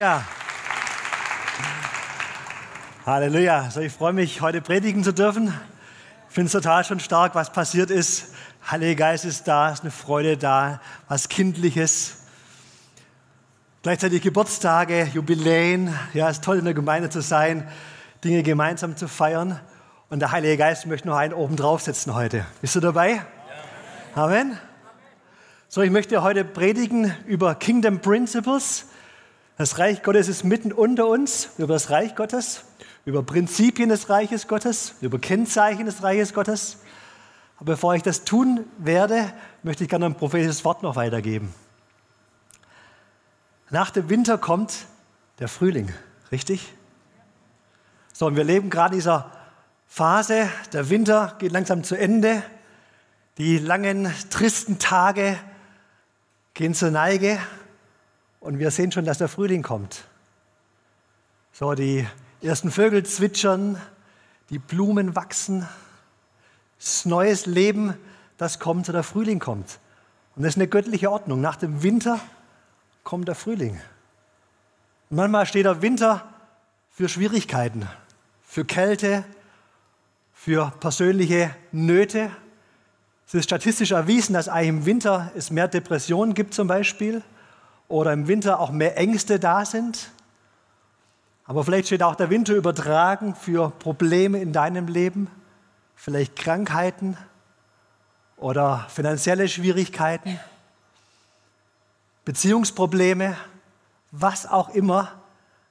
Ja. Halleluja. Also ich freue mich, heute predigen zu dürfen. Ich finde es total schon stark, was passiert ist. Heiliger Geist ist da, ist eine Freude da, was Kindliches. Gleichzeitig Geburtstage, Jubiläen. Ja, es ist toll, in der Gemeinde zu sein, Dinge gemeinsam zu feiern. Und der Heilige Geist möchte noch einen oben draufsetzen heute. Bist du dabei? Ja. Amen. So, ich möchte heute predigen über Kingdom Principles. Das Reich Gottes ist mitten unter uns, über das Reich Gottes, über Prinzipien des Reiches Gottes, über Kennzeichen des Reiches Gottes. Aber bevor ich das tun werde, möchte ich gerne ein prophetisches Wort noch weitergeben. Nach dem Winter kommt der Frühling, richtig? So, und wir leben gerade in dieser Phase, der Winter geht langsam zu Ende, die langen, tristen Tage gehen zur Neige und wir sehen schon, dass der Frühling kommt. So, die ersten Vögel zwitschern, die Blumen wachsen, das neues Leben, das kommt, der Frühling kommt. Und das ist eine göttliche Ordnung. Nach dem Winter kommt der Frühling. Und manchmal steht der Winter für Schwierigkeiten, für Kälte, für persönliche Nöte. Es ist statistisch erwiesen, dass eigentlich im Winter es mehr Depressionen gibt zum Beispiel oder im Winter auch mehr Ängste da sind. Aber vielleicht steht auch der Winter übertragen für Probleme in deinem Leben, vielleicht Krankheiten oder finanzielle Schwierigkeiten, Beziehungsprobleme, was auch immer.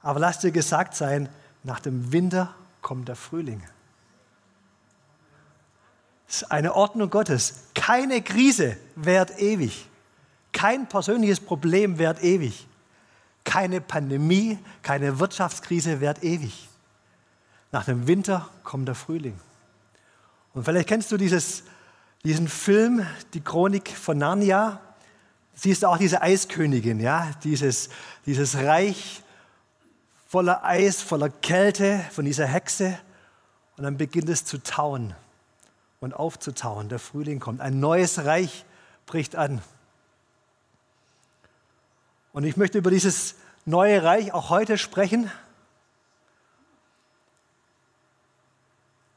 Aber lass dir gesagt sein, nach dem Winter kommt der Frühling. Das ist eine Ordnung Gottes. Keine Krise währt ewig. Kein persönliches Problem währt ewig. Keine Pandemie, keine Wirtschaftskrise währt ewig. Nach dem Winter kommt der Frühling. Und vielleicht kennst du dieses, diesen Film, die Chronik von Narnia. Siehst du auch diese Eiskönigin, ja? dieses, dieses Reich voller Eis, voller Kälte von dieser Hexe. Und dann beginnt es zu tauen und aufzutauen. Der Frühling kommt. Ein neues Reich bricht an. Und ich möchte über dieses neue Reich auch heute sprechen.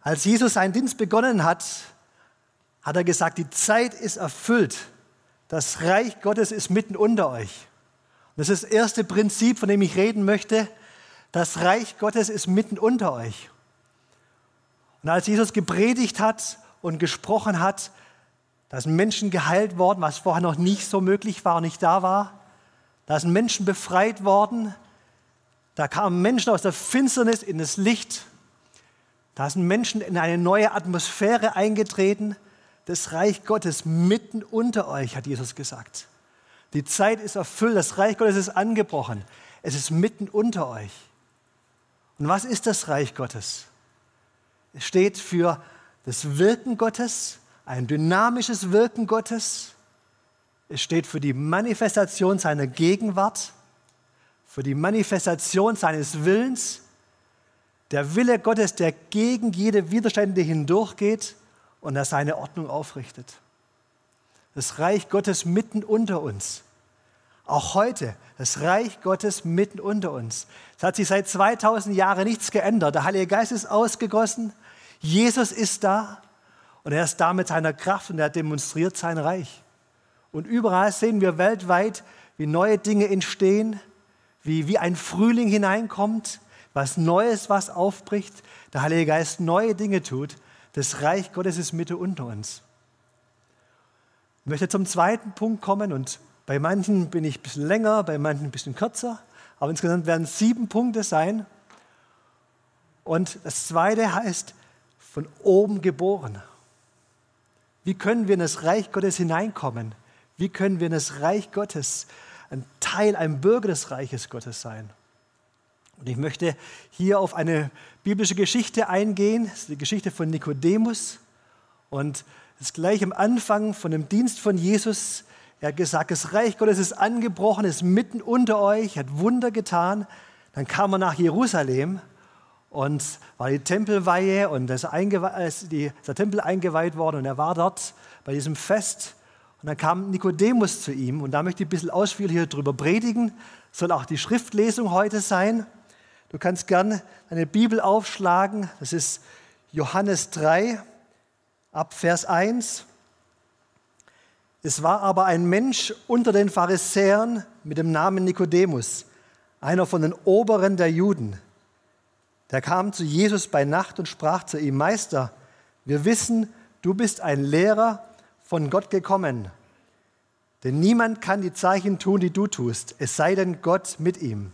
Als Jesus seinen Dienst begonnen hat, hat er gesagt, die Zeit ist erfüllt. Das Reich Gottes ist mitten unter euch. Und das ist das erste Prinzip, von dem ich reden möchte. Das Reich Gottes ist mitten unter euch. Und als Jesus gepredigt hat und gesprochen hat, da sind Menschen geheilt worden, was vorher noch nicht so möglich war und nicht da war. Da sind Menschen befreit worden. Da kamen Menschen aus der Finsternis in das Licht. Da sind Menschen in eine neue Atmosphäre eingetreten. Das Reich Gottes mitten unter euch, hat Jesus gesagt. Die Zeit ist erfüllt, das Reich Gottes ist angebrochen. Es ist mitten unter euch. Und was ist das Reich Gottes? Es steht für das Wirken Gottes, ein dynamisches Wirken Gottes, es steht für die Manifestation seiner Gegenwart, für die Manifestation seines Willens. Der Wille Gottes, der gegen jede Widerstände hindurchgeht und er seine Ordnung aufrichtet. Das Reich Gottes mitten unter uns. Auch heute, das Reich Gottes mitten unter uns. Es hat sich seit 2000 Jahren nichts geändert. Der Heilige Geist ist ausgegossen. Jesus ist da und er ist da mit seiner Kraft und er demonstriert sein Reich. Und überall sehen wir weltweit, wie neue Dinge entstehen, wie, wie ein Frühling hineinkommt, was Neues, was aufbricht, der Heilige Geist neue Dinge tut. Das Reich Gottes ist Mitte unter uns. Ich möchte zum zweiten Punkt kommen und bei manchen bin ich ein bisschen länger, bei manchen ein bisschen kürzer, aber insgesamt werden es sieben Punkte sein. Und das zweite heißt, von oben geboren. Wie können wir in das Reich Gottes hineinkommen? Wie können wir in das Reich Gottes ein Teil, ein Bürger des Reiches Gottes sein? Und ich möchte hier auf eine biblische Geschichte eingehen. Das ist die Geschichte von Nikodemus. Und das ist gleich am Anfang von dem Dienst von Jesus. Er hat gesagt, das Reich Gottes ist angebrochen, ist mitten unter euch, hat Wunder getan. Dann kam er nach Jerusalem und war die Tempelweihe und das ist der Tempel eingeweiht worden und er war dort bei diesem Fest und dann kam Nikodemus zu ihm und da möchte ich ein bisschen ausführlicher drüber predigen. soll auch die Schriftlesung heute sein. Du kannst gern deine Bibel aufschlagen. Das ist Johannes 3 ab Vers 1. Es war aber ein Mensch unter den Pharisäern mit dem Namen Nikodemus, einer von den Oberen der Juden. Der kam zu Jesus bei Nacht und sprach zu ihm, Meister, wir wissen, du bist ein Lehrer von Gott gekommen. Denn niemand kann die Zeichen tun, die du tust, es sei denn Gott mit ihm.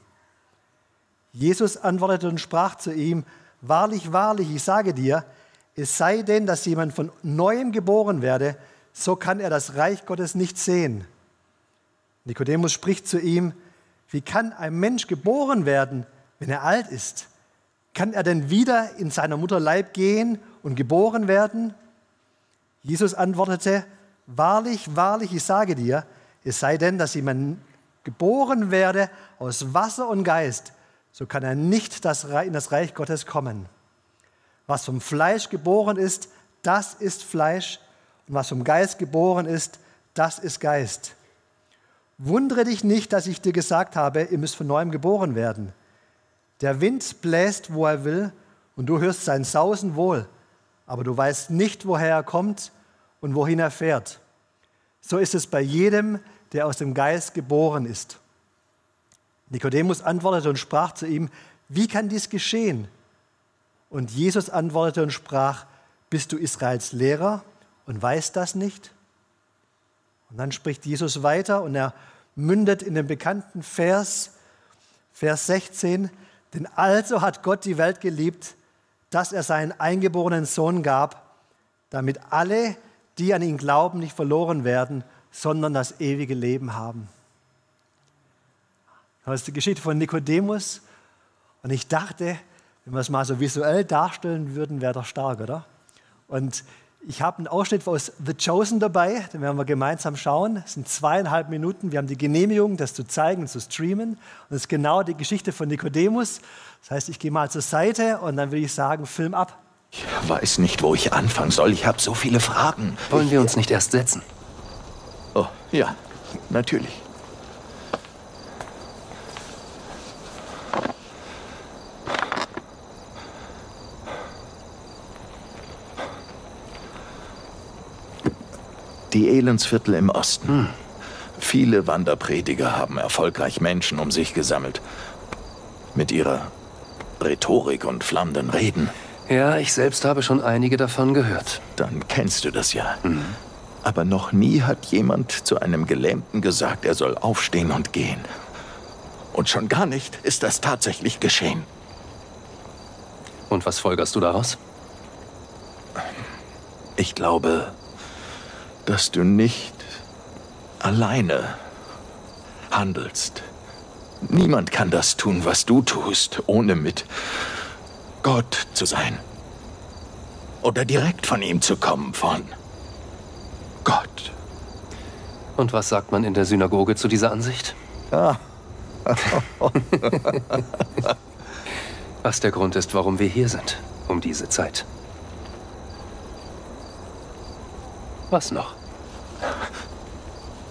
Jesus antwortete und sprach zu ihm, Wahrlich, wahrlich, ich sage dir, es sei denn, dass jemand von neuem geboren werde, so kann er das Reich Gottes nicht sehen. Nikodemus spricht zu ihm, wie kann ein Mensch geboren werden, wenn er alt ist? Kann er denn wieder in seiner Mutter Leib gehen und geboren werden? Jesus antwortete, wahrlich, wahrlich, ich sage dir, es sei denn, dass jemand geboren werde aus Wasser und Geist, so kann er nicht in das Reich Gottes kommen. Was vom Fleisch geboren ist, das ist Fleisch, und was vom Geist geboren ist, das ist Geist. Wundere dich nicht, dass ich dir gesagt habe, ihr müsst von neuem geboren werden. Der Wind bläst, wo er will, und du hörst sein Sausen wohl, aber du weißt nicht, woher er kommt und wohin er fährt. So ist es bei jedem, der aus dem Geist geboren ist. Nikodemus antwortete und sprach zu ihm, wie kann dies geschehen? Und Jesus antwortete und sprach, bist du Israels Lehrer und weißt das nicht? Und dann spricht Jesus weiter und er mündet in den bekannten Vers, Vers 16, denn also hat Gott die Welt geliebt, dass er seinen eingeborenen Sohn gab, damit alle, die an ihn glauben, nicht verloren werden, sondern das ewige Leben haben. Das ist die Geschichte von Nikodemus. Und ich dachte, wenn wir es mal so visuell darstellen würden, wäre doch stark, oder? Und ich habe einen Ausschnitt aus The Chosen dabei, den werden wir gemeinsam schauen. Es sind zweieinhalb Minuten. Wir haben die Genehmigung, das zu zeigen und zu streamen. Und es ist genau die Geschichte von Nikodemus. Das heißt, ich gehe mal zur Seite und dann würde ich sagen, Film ab. Ich weiß nicht, wo ich anfangen soll. Ich habe so viele Fragen. Wollen wir uns nicht erst setzen? Oh, ja, natürlich. Die Elendsviertel im Osten. Hm. Viele Wanderprediger haben erfolgreich Menschen um sich gesammelt. Mit ihrer Rhetorik und flammenden Reden. Ja, ich selbst habe schon einige davon gehört. Dann kennst du das ja. Mhm. Aber noch nie hat jemand zu einem Gelähmten gesagt, er soll aufstehen und gehen. Und schon gar nicht ist das tatsächlich geschehen. Und was folgerst du daraus? Ich glaube, dass du nicht alleine handelst. Niemand kann das tun, was du tust, ohne mit Gott zu sein. Oder direkt von ihm zu kommen, von Gott. Und was sagt man in der Synagoge zu dieser Ansicht? Ah. was der Grund ist, warum wir hier sind, um diese Zeit. Was noch?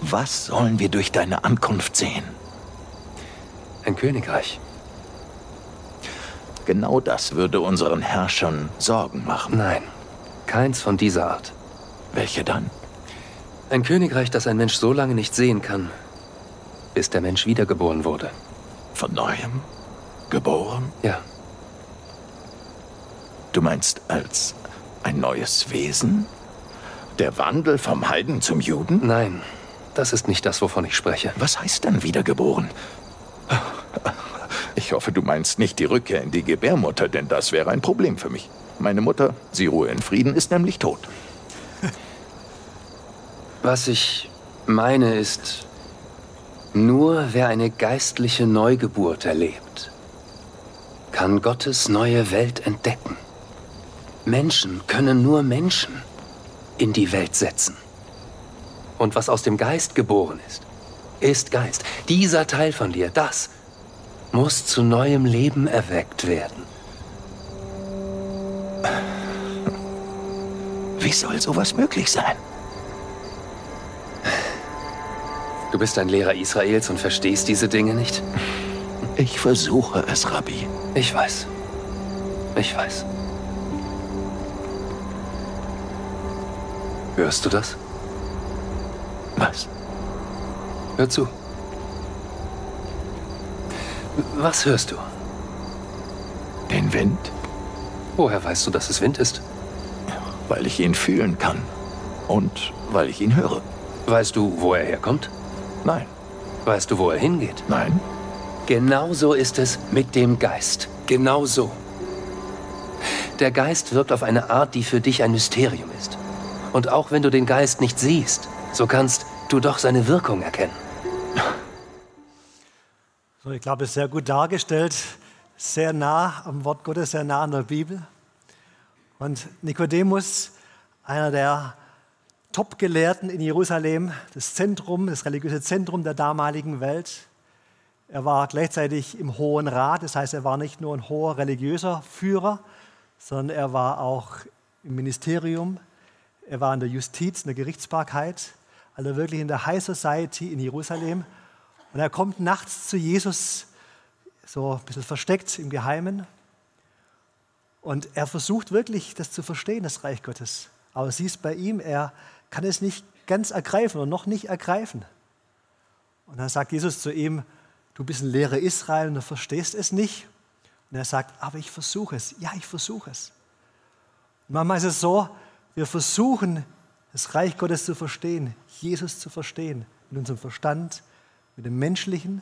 Was sollen wir durch deine Ankunft sehen? Ein Königreich. Genau das würde unseren Herrschern Sorgen machen. Nein, keins von dieser Art. Welche dann? Ein Königreich, das ein Mensch so lange nicht sehen kann, bis der Mensch wiedergeboren wurde. Von neuem? Geboren? Ja. Du meinst als ein neues Wesen? Der Wandel vom Heiden zum Juden? Nein, das ist nicht das, wovon ich spreche. Was heißt denn wiedergeboren? Ich hoffe, du meinst nicht die Rückkehr in die Gebärmutter, denn das wäre ein Problem für mich. Meine Mutter, sie ruhe in Frieden, ist nämlich tot. Was ich meine ist, nur wer eine geistliche Neugeburt erlebt, kann Gottes neue Welt entdecken. Menschen können nur Menschen in die Welt setzen. Und was aus dem Geist geboren ist, ist Geist. Dieser Teil von dir, das muss zu neuem Leben erweckt werden. Wie soll sowas möglich sein? Du bist ein Lehrer Israels und verstehst diese Dinge nicht? Ich versuche es, Rabbi. Ich weiß. Ich weiß. Hörst du das? Was? Hör zu. Was hörst du? Den Wind? Woher weißt du, dass es Wind ist? Weil ich ihn fühlen kann. Und weil ich ihn höre. Weißt du, wo er herkommt? Nein. Weißt du, wo er hingeht? Nein. Genauso ist es mit dem Geist. Genauso. Der Geist wirkt auf eine Art, die für dich ein Mysterium ist. Und auch wenn du den Geist nicht siehst, so kannst du doch seine Wirkung erkennen. So, ich glaube, es ist sehr gut dargestellt, sehr nah am Wort Gottes, sehr nah an der Bibel. Und Nikodemus, einer der Top-Gelehrten in Jerusalem, das Zentrum, das religiöse Zentrum der damaligen Welt. Er war gleichzeitig im Hohen Rat, das heißt, er war nicht nur ein hoher religiöser Führer, sondern er war auch im Ministerium, er war in der Justiz, in der Gerichtsbarkeit, also wirklich in der High Society in Jerusalem. Und er kommt nachts zu Jesus, so ein bisschen versteckt im Geheimen. Und er versucht wirklich, das zu verstehen, das Reich Gottes. Aber siehst bei ihm, er kann es nicht ganz ergreifen oder noch nicht ergreifen. Und dann sagt Jesus zu ihm, du bist ein Lehrer Israel und du verstehst es nicht. Und er sagt, aber ich versuche es. Ja, ich versuche es. Und manchmal ist es so, wir versuchen, das Reich Gottes zu verstehen, Jesus zu verstehen, mit unserem Verstand, mit dem Menschlichen.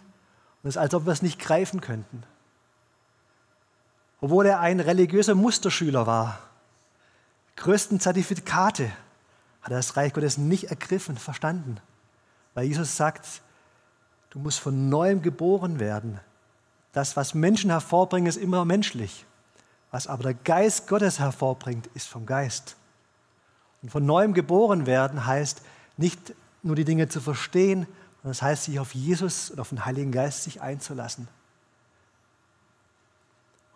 Und es ist, als ob wir es nicht greifen könnten. Obwohl er ein religiöser Musterschüler war, größten Zertifikate hat er das Reich Gottes nicht ergriffen, verstanden. Weil Jesus sagt, du musst von neuem geboren werden. Das, was Menschen hervorbringen, ist immer menschlich. Was aber der Geist Gottes hervorbringt, ist vom Geist. Und von neuem geboren werden heißt nicht nur die Dinge zu verstehen, sondern es das heißt, sich auf Jesus und auf den Heiligen Geist sich einzulassen.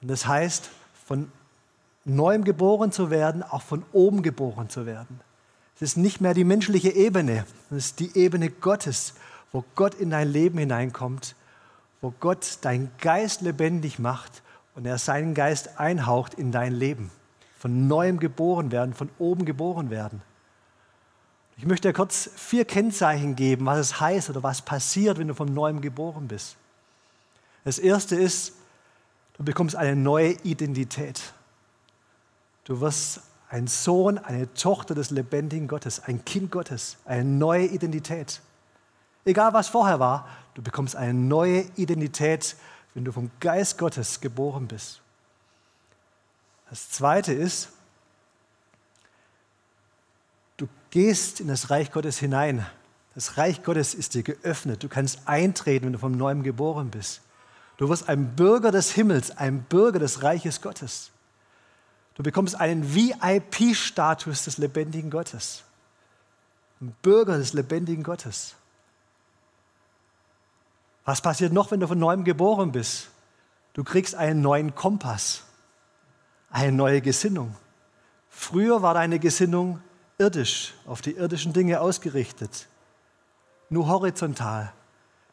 Und das heißt, von neuem geboren zu werden, auch von oben geboren zu werden. Es ist nicht mehr die menschliche Ebene, es ist die Ebene Gottes, wo Gott in dein Leben hineinkommt, wo Gott deinen Geist lebendig macht und er seinen Geist einhaucht in dein Leben von neuem geboren werden, von oben geboren werden. Ich möchte dir kurz vier Kennzeichen geben, was es heißt oder was passiert, wenn du von neuem geboren bist. Das erste ist, du bekommst eine neue Identität. Du wirst ein Sohn, eine Tochter des lebendigen Gottes, ein Kind Gottes, eine neue Identität. Egal was vorher war, du bekommst eine neue Identität, wenn du vom Geist Gottes geboren bist. Das Zweite ist, du gehst in das Reich Gottes hinein. Das Reich Gottes ist dir geöffnet. Du kannst eintreten, wenn du vom Neuem geboren bist. Du wirst ein Bürger des Himmels, ein Bürger des Reiches Gottes. Du bekommst einen VIP-Status des lebendigen Gottes. Ein Bürger des lebendigen Gottes. Was passiert noch, wenn du von neuem geboren bist? Du kriegst einen neuen Kompass eine neue Gesinnung. Früher war deine Gesinnung irdisch, auf die irdischen Dinge ausgerichtet, nur horizontal.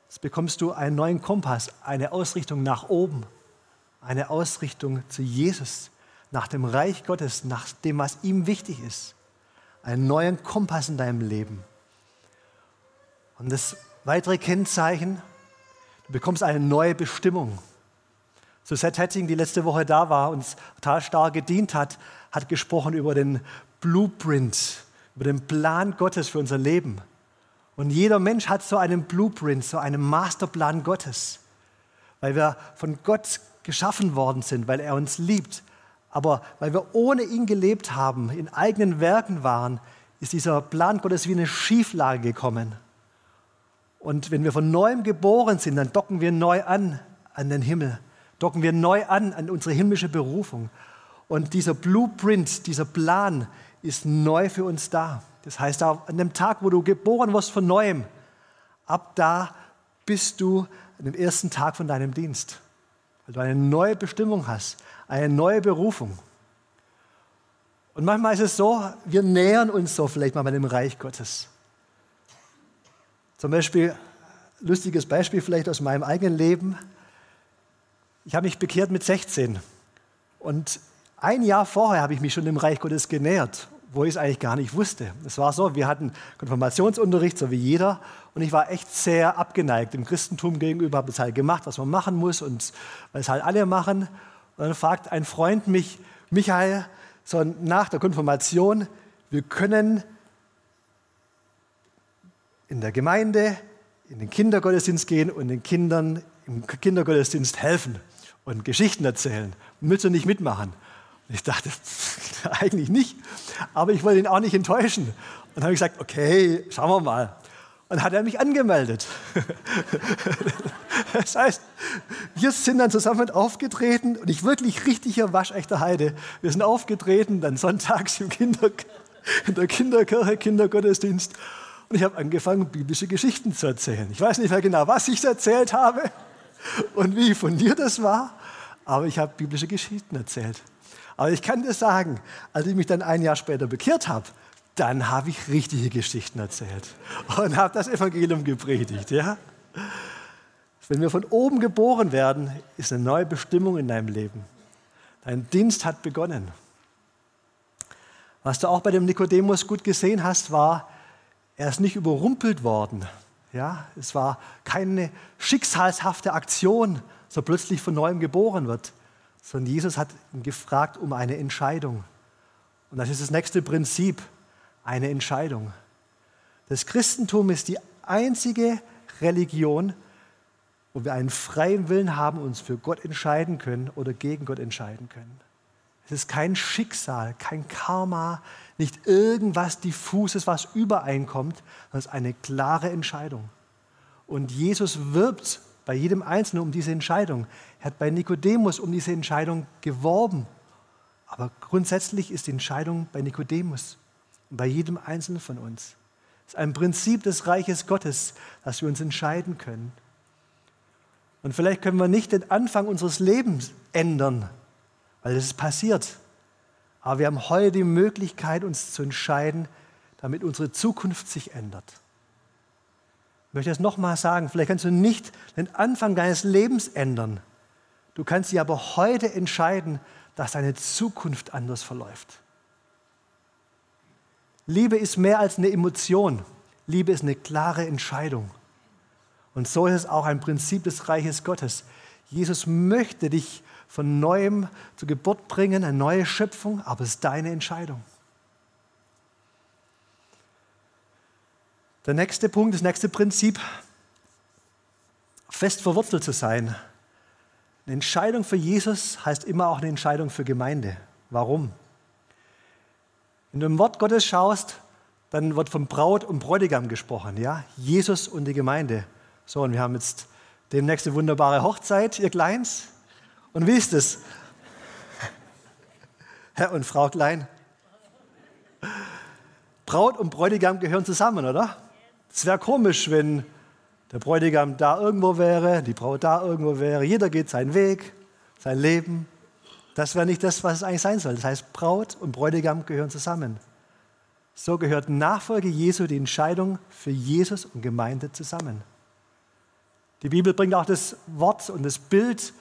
Jetzt bekommst du einen neuen Kompass, eine Ausrichtung nach oben, eine Ausrichtung zu Jesus, nach dem Reich Gottes, nach dem, was ihm wichtig ist. Einen neuen Kompass in deinem Leben. Und das weitere Kennzeichen, du bekommst eine neue Bestimmung. So Seth Hetting, die letzte Woche da war und total stark gedient hat, hat gesprochen über den Blueprint, über den Plan Gottes für unser Leben. Und jeder Mensch hat so einen Blueprint, so einen Masterplan Gottes, weil wir von Gott geschaffen worden sind, weil er uns liebt. Aber weil wir ohne ihn gelebt haben, in eigenen Werken waren, ist dieser Plan Gottes wie eine Schieflage gekommen. Und wenn wir von neuem geboren sind, dann docken wir neu an an den Himmel docken wir neu an an unsere himmlische Berufung. Und dieser Blueprint, dieser Plan ist neu für uns da. Das heißt, an dem Tag, wo du geboren wirst von neuem, ab da bist du an dem ersten Tag von deinem Dienst, weil du eine neue Bestimmung hast, eine neue Berufung. Und manchmal ist es so, wir nähern uns so vielleicht mal dem Reich Gottes. Zum Beispiel, lustiges Beispiel vielleicht aus meinem eigenen Leben. Ich habe mich bekehrt mit 16 und ein Jahr vorher habe ich mich schon dem Reich Gottes genähert, wo ich es eigentlich gar nicht wusste. Es war so, wir hatten Konfirmationsunterricht, so wie jeder, und ich war echt sehr abgeneigt dem Christentum gegenüber, habe es halt gemacht, was man machen muss und weil es halt alle machen. Und dann fragt ein Freund mich, Michael, so nach der Konfirmation, wir können in der Gemeinde in den Kindergottesdienst gehen und den Kindern im Kindergottesdienst helfen und Geschichten erzählen. Willst du nicht mitmachen? Und ich dachte, eigentlich nicht, aber ich wollte ihn auch nicht enttäuschen. Und dann habe ich gesagt, okay, schauen wir mal. Und hat er mich angemeldet. das heißt, wir sind dann zusammen aufgetreten und ich wirklich richtiger waschechter Heide. Wir sind aufgetreten, dann sonntags im Kinder, in der Kinderkirche, Kindergottesdienst. Und ich habe angefangen, biblische Geschichten zu erzählen. Ich weiß nicht mehr genau, was ich erzählt habe und wie fundiert das war, aber ich habe biblische Geschichten erzählt. Aber ich kann dir sagen, als ich mich dann ein Jahr später bekehrt habe, dann habe ich richtige Geschichten erzählt und habe das Evangelium gepredigt. Ja? Wenn wir von oben geboren werden, ist eine neue Bestimmung in deinem Leben. Dein Dienst hat begonnen. Was du auch bei dem Nikodemus gut gesehen hast, war, er ist nicht überrumpelt worden. Ja, es war keine schicksalshafte Aktion, so plötzlich von neuem geboren wird, sondern Jesus hat ihn gefragt um eine Entscheidung. Und das ist das nächste Prinzip, eine Entscheidung. Das Christentum ist die einzige Religion, wo wir einen freien Willen haben, uns für Gott entscheiden können oder gegen Gott entscheiden können. Es ist kein Schicksal, kein Karma, nicht irgendwas diffuses, was übereinkommt, sondern es ist eine klare Entscheidung. Und Jesus wirbt bei jedem Einzelnen um diese Entscheidung. Er hat bei Nikodemus um diese Entscheidung geworben. Aber grundsätzlich ist die Entscheidung bei Nikodemus und bei jedem Einzelnen von uns. Es ist ein Prinzip des Reiches Gottes, dass wir uns entscheiden können. Und vielleicht können wir nicht den Anfang unseres Lebens ändern, weil es passiert. Aber wir haben heute die Möglichkeit, uns zu entscheiden, damit unsere Zukunft sich ändert. Ich möchte es nochmal sagen, vielleicht kannst du nicht den Anfang deines Lebens ändern. Du kannst dich aber heute entscheiden, dass deine Zukunft anders verläuft. Liebe ist mehr als eine Emotion. Liebe ist eine klare Entscheidung. Und so ist es auch ein Prinzip des Reiches Gottes. Jesus möchte dich von neuem zur Geburt bringen, eine neue Schöpfung, aber es ist deine Entscheidung. Der nächste Punkt, das nächste Prinzip, fest verwurzelt zu sein. Eine Entscheidung für Jesus heißt immer auch eine Entscheidung für Gemeinde. Warum? Wenn du im Wort Gottes schaust, dann wird vom Braut und Bräutigam gesprochen, ja? Jesus und die Gemeinde. So, und wir haben jetzt demnächst eine wunderbare Hochzeit, ihr Kleins. Und wie ist es? Herr und Frau Klein. Braut und Bräutigam gehören zusammen, oder? Es wäre komisch, wenn der Bräutigam da irgendwo wäre, die Braut da irgendwo wäre. Jeder geht seinen Weg, sein Leben. Das wäre nicht das, was es eigentlich sein soll. Das heißt, Braut und Bräutigam gehören zusammen. So gehört Nachfolge Jesu die Entscheidung für Jesus und Gemeinde zusammen. Die Bibel bringt auch das Wort und das Bild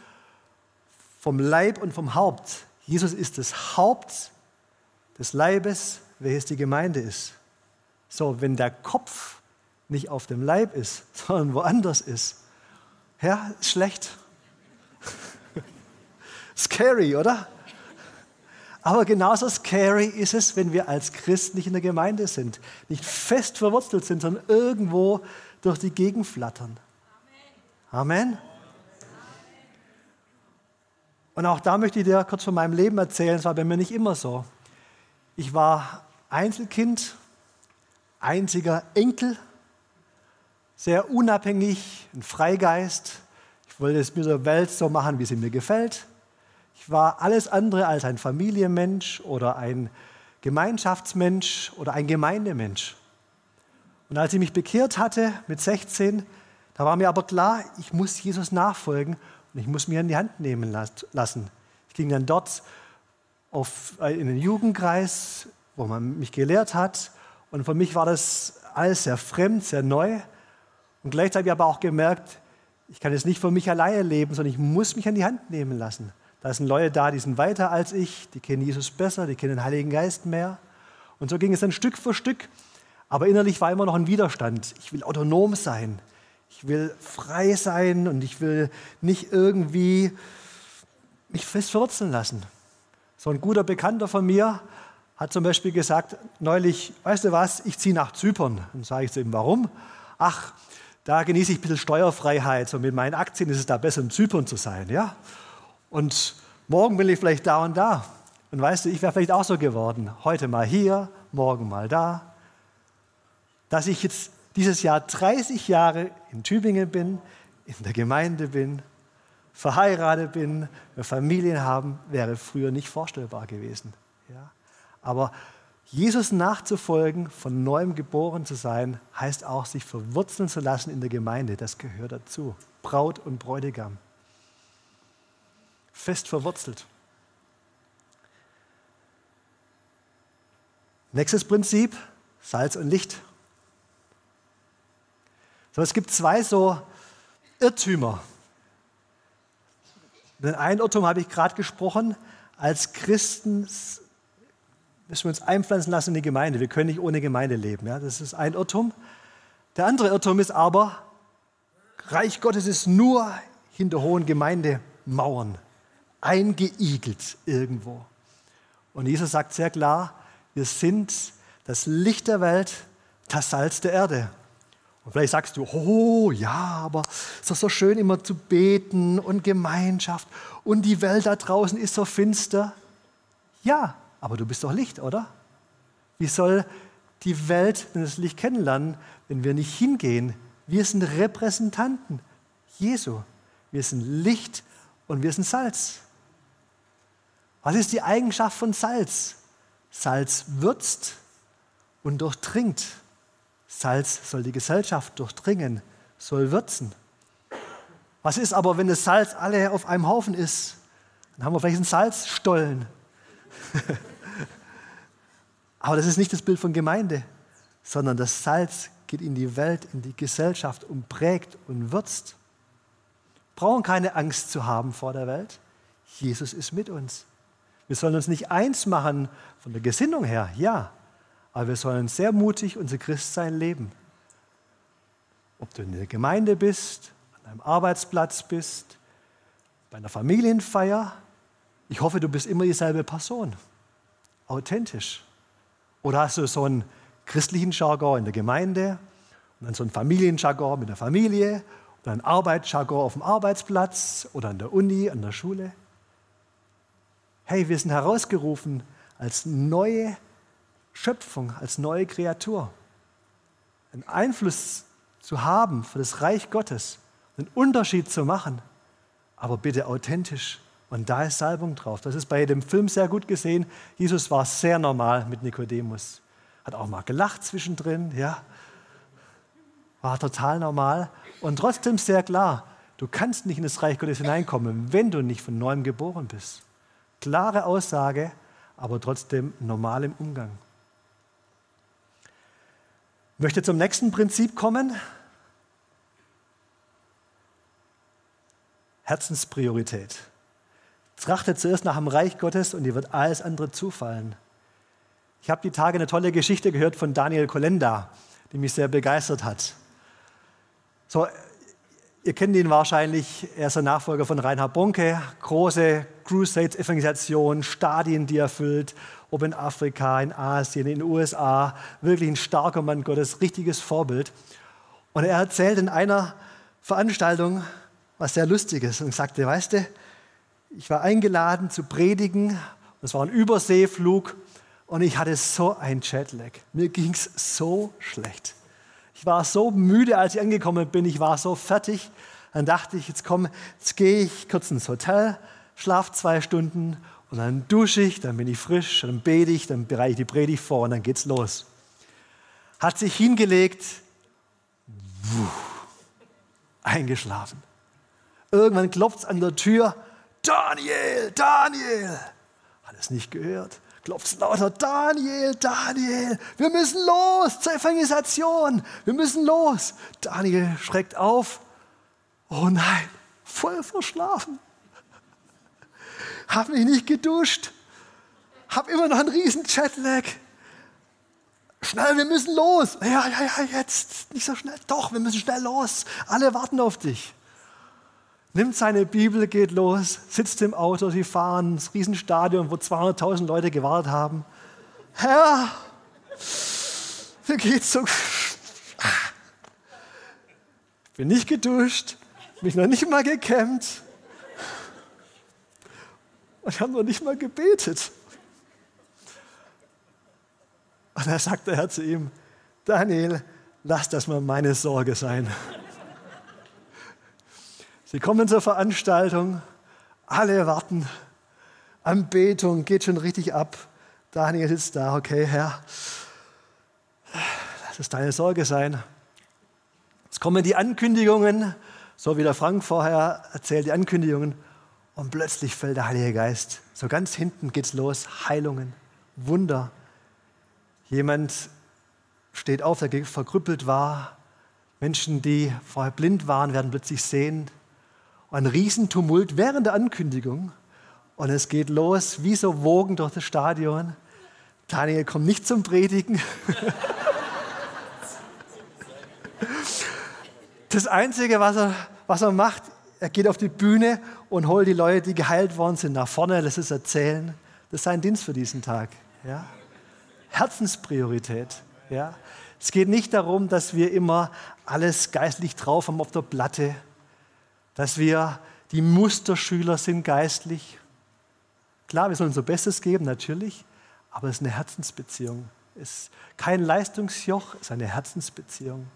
vom Leib und vom Haupt. Jesus ist das Haupt des Leibes, welches die Gemeinde ist. So, wenn der Kopf nicht auf dem Leib ist, sondern woanders ist, ja, ist schlecht. scary, oder? Aber genauso scary ist es, wenn wir als Christen nicht in der Gemeinde sind, nicht fest verwurzelt sind, sondern irgendwo durch die Gegend flattern. Amen. Und auch da möchte ich dir kurz von meinem Leben erzählen. Es war bei mir nicht immer so. Ich war Einzelkind, einziger Enkel, sehr unabhängig, ein Freigeist. Ich wollte es mit der Welt so machen, wie sie mir gefällt. Ich war alles andere als ein Familienmensch oder ein Gemeinschaftsmensch oder ein Gemeindemensch. Und als ich mich bekehrt hatte mit 16, da war mir aber klar, ich muss Jesus nachfolgen und ich muss mir in die Hand nehmen lassen. Ich ging dann dort auf, äh, in den Jugendkreis, wo man mich gelehrt hat. Und für mich war das alles sehr fremd, sehr neu. Und gleichzeitig habe ich aber auch gemerkt, ich kann jetzt nicht für mich alleine leben, sondern ich muss mich an die Hand nehmen lassen. Da sind Leute da, die sind weiter als ich, die kennen Jesus besser, die kennen den Heiligen Geist mehr. Und so ging es dann Stück für Stück. Aber innerlich war immer noch ein Widerstand. Ich will autonom sein. Ich will frei sein und ich will nicht irgendwie mich fest verwurzeln lassen. So ein guter Bekannter von mir hat zum Beispiel gesagt, neulich, weißt du was, ich ziehe nach Zypern. Dann sage ich zu ihm, warum? Ach, da genieße ich ein bisschen Steuerfreiheit. So mit meinen Aktien ist es da besser, in Zypern zu sein. Ja? Und morgen bin ich vielleicht da und da. Und weißt du, ich wäre vielleicht auch so geworden. Heute mal hier, morgen mal da. Dass ich jetzt dieses Jahr 30 Jahre in Tübingen bin, in der Gemeinde bin, verheiratet bin, wir Familien haben, wäre früher nicht vorstellbar gewesen. Ja? Aber Jesus nachzufolgen, von neuem geboren zu sein, heißt auch, sich verwurzeln zu lassen in der Gemeinde. Das gehört dazu. Braut und Bräutigam. Fest verwurzelt. Nächstes Prinzip, Salz und Licht. So, es gibt zwei so Irrtümer. Den einen Irrtum habe ich gerade gesprochen. Als Christen müssen wir uns einpflanzen lassen in die Gemeinde. Wir können nicht ohne Gemeinde leben. Ja? Das ist ein Irrtum. Der andere Irrtum ist aber, Reich Gottes ist nur hinter hohen Gemeindemauern, eingeigelt irgendwo. Und Jesus sagt sehr klar, wir sind das Licht der Welt, das Salz der Erde. Und vielleicht sagst du, oh ja, aber es ist doch so schön immer zu beten und Gemeinschaft und die Welt da draußen ist so finster. Ja, aber du bist doch Licht, oder? Wie soll die Welt das Licht kennenlernen, wenn wir nicht hingehen? Wir sind Repräsentanten Jesu. Wir sind Licht und wir sind Salz. Was ist die Eigenschaft von Salz? Salz würzt und durchdringt. Salz soll die Gesellschaft durchdringen, soll würzen. Was ist aber, wenn das Salz alle auf einem Haufen ist? Dann haben wir vielleicht einen Salzstollen. Aber das ist nicht das Bild von Gemeinde, sondern das Salz geht in die Welt, in die Gesellschaft und prägt und würzt. Brauchen keine Angst zu haben vor der Welt. Jesus ist mit uns. Wir sollen uns nicht eins machen von der Gesinnung her, ja, aber wir sollen sehr mutig unser Christsein leben. Ob du in der Gemeinde bist, an einem Arbeitsplatz bist, bei einer Familienfeier, ich hoffe, du bist immer dieselbe Person, authentisch. Oder hast du so einen christlichen Jargon in der Gemeinde und dann so einen Familienjargon mit der Familie oder einen Arbeitsjargon auf dem Arbeitsplatz oder an der Uni, an der Schule? Hey, wir sind herausgerufen als neue Schöpfung, als neue Kreatur. Einen Einfluss zu haben für das Reich Gottes, einen Unterschied zu machen, aber bitte authentisch. Und da ist Salbung drauf. Das ist bei dem Film sehr gut gesehen. Jesus war sehr normal mit Nikodemus. Hat auch mal gelacht zwischendrin, ja. War total normal und trotzdem sehr klar. Du kannst nicht in das Reich Gottes hineinkommen, wenn du nicht von neuem geboren bist. Klare Aussage, aber trotzdem normal im Umgang. Ich möchte zum nächsten Prinzip kommen. Herzenspriorität. Trachtet zuerst nach dem Reich Gottes und dir wird alles andere zufallen. Ich habe die Tage eine tolle Geschichte gehört von Daniel Kolenda, die mich sehr begeistert hat. So, Ihr kennt ihn wahrscheinlich, er ist der Nachfolger von Reinhard Bonke, große Crusades-Evangelisation, Stadien, die er füllt, ob in Afrika, in Asien, in den USA, wirklich ein starker Mann Gottes, richtiges Vorbild. Und er erzählt in einer Veranstaltung was sehr Lustiges und sagte, weißt du, ich war eingeladen zu predigen, es war ein Überseeflug und ich hatte so ein Jetlag. Mir ging es so schlecht. Ich war so müde, als ich angekommen bin. Ich war so fertig. Dann dachte ich, jetzt komm, jetzt gehe ich kurz ins Hotel, schlafe zwei Stunden und dann dusche ich, dann bin ich frisch, dann bete ich, dann bereite ich die Predigt vor und dann geht's los. Hat sich hingelegt, wuh, eingeschlafen. Irgendwann klopft es an der Tür. Daniel, Daniel. Hat es nicht gehört. klopft lauter, Daniel, Daniel, wir müssen los zur Evangelisation, wir müssen los. Daniel schreckt auf, oh nein, voll verschlafen. Hab mich nicht geduscht, hab immer noch einen riesen Jetlag. Schnell, wir müssen los. Ja, ja, ja, jetzt, nicht so schnell. Doch, wir müssen schnell los. Alle warten auf dich nimmt seine Bibel, geht los, sitzt im Auto, sie fahren ins Riesenstadion, wo 200.000 Leute gewartet haben. Herr, mir geht's so. Bin nicht geduscht, mich noch nicht mal gekämmt und ich habe noch nicht mal gebetet. Und da sagt der Herr zu ihm, Daniel, lass das mal meine Sorge sein. Sie kommen zur Veranstaltung, alle warten, Anbetung geht schon richtig ab. Daniel sitzt da, okay, Herr, lass es deine Sorge sein. Jetzt kommen die Ankündigungen, so wie der Frank vorher erzählt, die Ankündigungen. Und plötzlich fällt der Heilige Geist. So ganz hinten geht's los. Heilungen, Wunder. Jemand steht auf, der verkrüppelt war. Menschen, die vorher blind waren, werden plötzlich sehen ein Riesentumult während der Ankündigung. Und es geht los, wie so Wogen durch das Stadion. Daniel kommt nicht zum Predigen. Das Einzige, was er, was er macht, er geht auf die Bühne und holt die Leute, die geheilt worden sind, nach vorne, lässt es erzählen. Das ist sein Dienst für diesen Tag. Ja? Herzenspriorität. Ja? Es geht nicht darum, dass wir immer alles geistlich drauf haben auf der Platte dass wir die Musterschüler sind geistlich. Klar, wir sollen unser Bestes geben, natürlich, aber es ist eine Herzensbeziehung. Es ist kein Leistungsjoch, es ist eine Herzensbeziehung.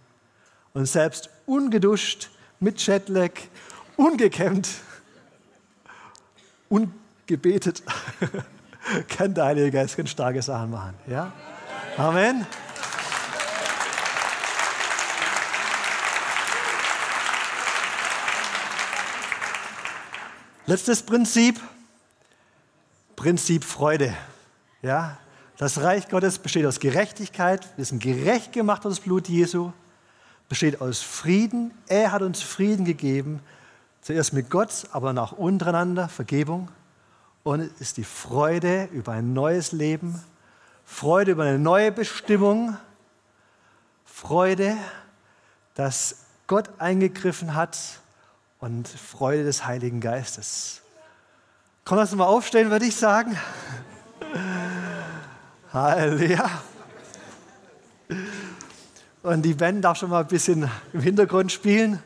Und selbst ungeduscht, mit Jetlag, ungekämmt, ungebetet, kann der Heilige Geist ganz starke Sachen machen. Ja? Amen. Letztes Prinzip, Prinzip Freude. Ja, das Reich Gottes besteht aus Gerechtigkeit. Wir sind gerecht gemacht aus Blut Jesu. Besteht aus Frieden. Er hat uns Frieden gegeben. Zuerst mit Gott, aber auch untereinander. Vergebung. Und es ist die Freude über ein neues Leben. Freude über eine neue Bestimmung. Freude, dass Gott eingegriffen hat und Freude des Heiligen Geistes. Komm, lass uns mal aufstehen, würde ich sagen. Halleluja. Und die Band darf schon mal ein bisschen im Hintergrund spielen.